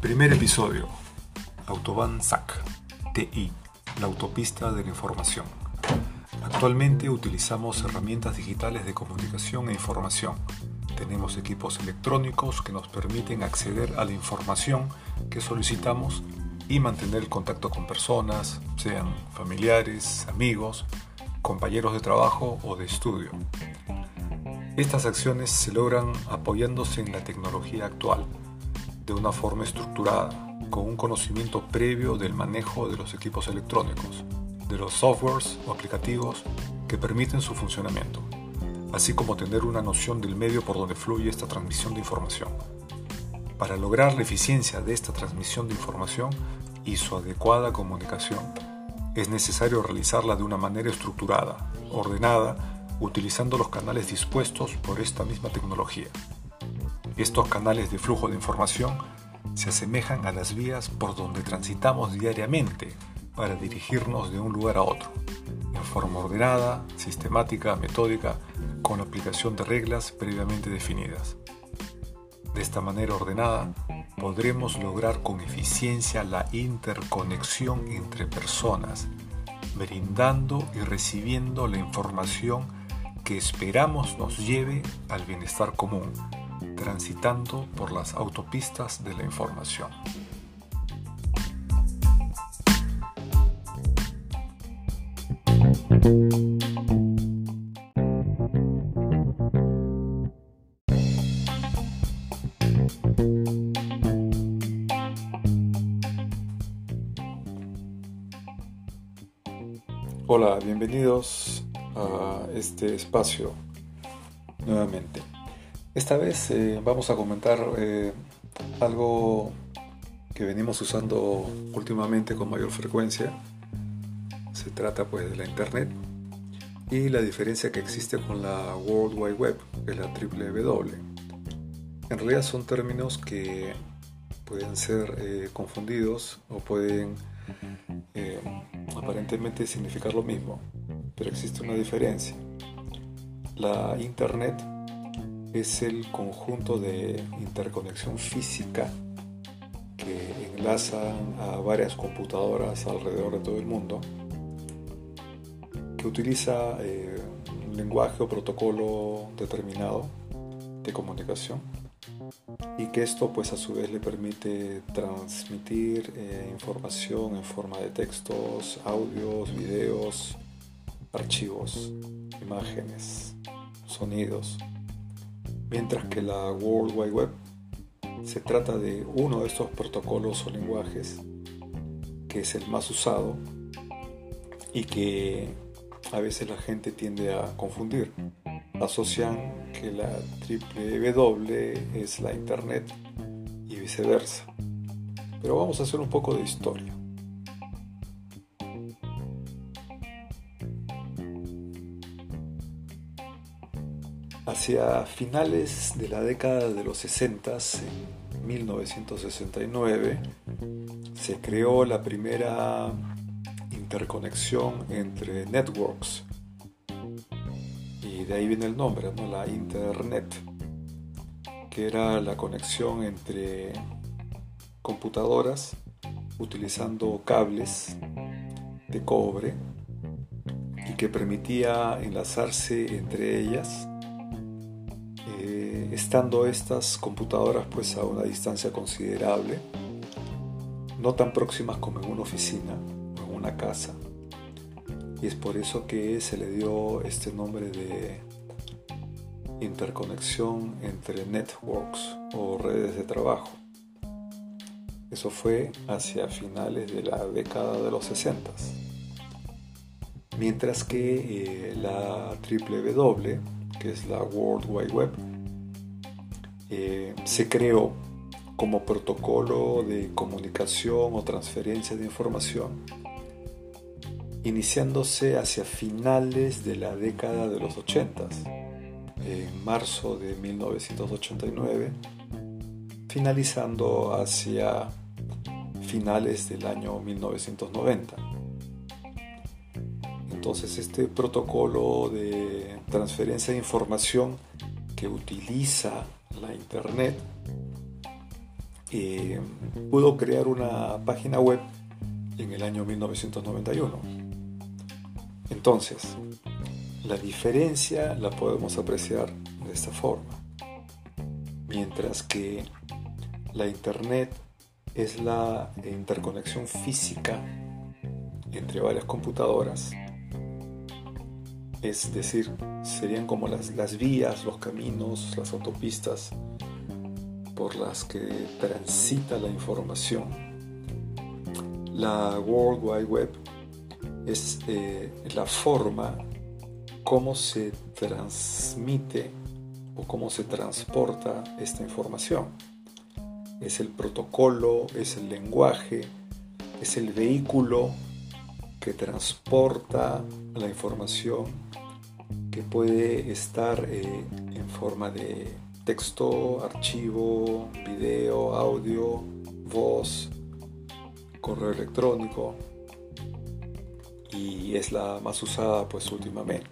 Primer episodio. Autobahn SAC, TI, la autopista de la información. Actualmente utilizamos herramientas digitales de comunicación e información. Tenemos equipos electrónicos que nos permiten acceder a la información que solicitamos y mantener el contacto con personas, sean familiares, amigos, compañeros de trabajo o de estudio. Estas acciones se logran apoyándose en la tecnología actual de una forma estructurada, con un conocimiento previo del manejo de los equipos electrónicos, de los softwares o aplicativos que permiten su funcionamiento, así como tener una noción del medio por donde fluye esta transmisión de información. Para lograr la eficiencia de esta transmisión de información y su adecuada comunicación, es necesario realizarla de una manera estructurada, ordenada, utilizando los canales dispuestos por esta misma tecnología. Estos canales de flujo de información se asemejan a las vías por donde transitamos diariamente para dirigirnos de un lugar a otro, en forma ordenada, sistemática, metódica, con la aplicación de reglas previamente definidas. De esta manera ordenada, podremos lograr con eficiencia la interconexión entre personas, brindando y recibiendo la información que esperamos nos lleve al bienestar común transitando por las autopistas de la información. Hola, bienvenidos a este espacio nuevamente. Esta vez eh, vamos a comentar eh, algo que venimos usando últimamente con mayor frecuencia. Se trata pues de la Internet y la diferencia que existe con la World Wide Web, que es la W. En realidad son términos que pueden ser eh, confundidos o pueden aparentemente significar lo mismo, pero existe una diferencia. La Internet es el conjunto de interconexión física que enlazan a varias computadoras alrededor de todo el mundo, que utiliza eh, un lenguaje o protocolo determinado de comunicación y que esto pues a su vez le permite transmitir eh, información en forma de textos, audios, videos, archivos, imágenes, sonidos mientras que la World Wide Web se trata de uno de estos protocolos o lenguajes que es el más usado y que a veces la gente tiende a confundir. Asocian que la W es la Internet y viceversa. Pero vamos a hacer un poco de historia. Hacia finales de la década de los 60, en 1969, se creó la primera interconexión entre networks. De ahí viene el nombre, ¿no? la Internet, que era la conexión entre computadoras utilizando cables de cobre y que permitía enlazarse entre ellas estando estas computadoras pues a una distancia considerable, no tan próximas como en una oficina o en una casa. Y es por eso que se le dio este nombre de interconexión entre networks o redes de trabajo. Eso fue hacia finales de la década de los 60. Mientras que eh, la W, que es la World Wide Web, eh, se creó como protocolo de comunicación o transferencia de información, iniciándose hacia finales de la década de los 80, en marzo de 1989, finalizando hacia finales del año 1990. Entonces este protocolo de transferencia de información que utiliza la Internet eh, pudo crear una página web en el año 1991. Entonces, la diferencia la podemos apreciar de esta forma. Mientras que la Internet es la interconexión física entre varias computadoras, es decir, serían como las, las vías, los caminos, las autopistas por las que transita la información. La World Wide Web es eh, la forma cómo se transmite o cómo se transporta esta información. Es el protocolo, es el lenguaje, es el vehículo que transporta la información que puede estar eh, en forma de texto, archivo, video, audio, voz, correo electrónico y es la más usada pues últimamente.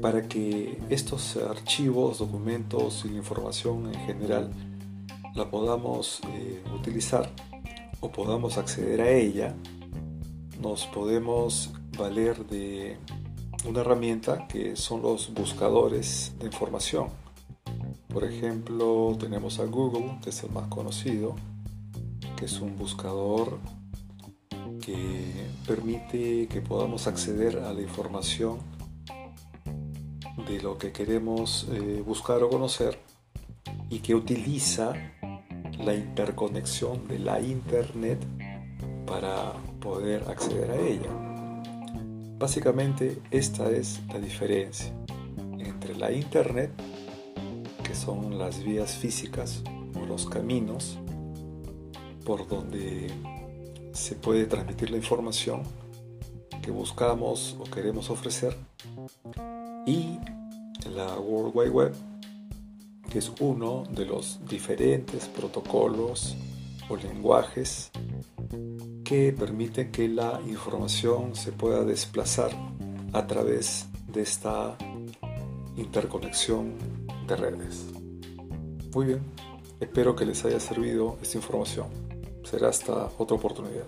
Para que estos archivos, documentos y información en general la podamos eh, utilizar o podamos acceder a ella, nos podemos valer de una herramienta que son los buscadores de información. Por ejemplo, tenemos a Google, que es el más conocido, que es un buscador que permite que podamos acceder a la información de lo que queremos eh, buscar o conocer y que utiliza la interconexión de la Internet para poder acceder a ella. Básicamente esta es la diferencia entre la Internet, que son las vías físicas o los caminos por donde se puede transmitir la información que buscamos o queremos ofrecer, y la World Wide Web, que es uno de los diferentes protocolos o lenguajes que permiten que la información se pueda desplazar a través de esta interconexión de redes. Muy bien, espero que les haya servido esta información. Será hasta otra oportunidad.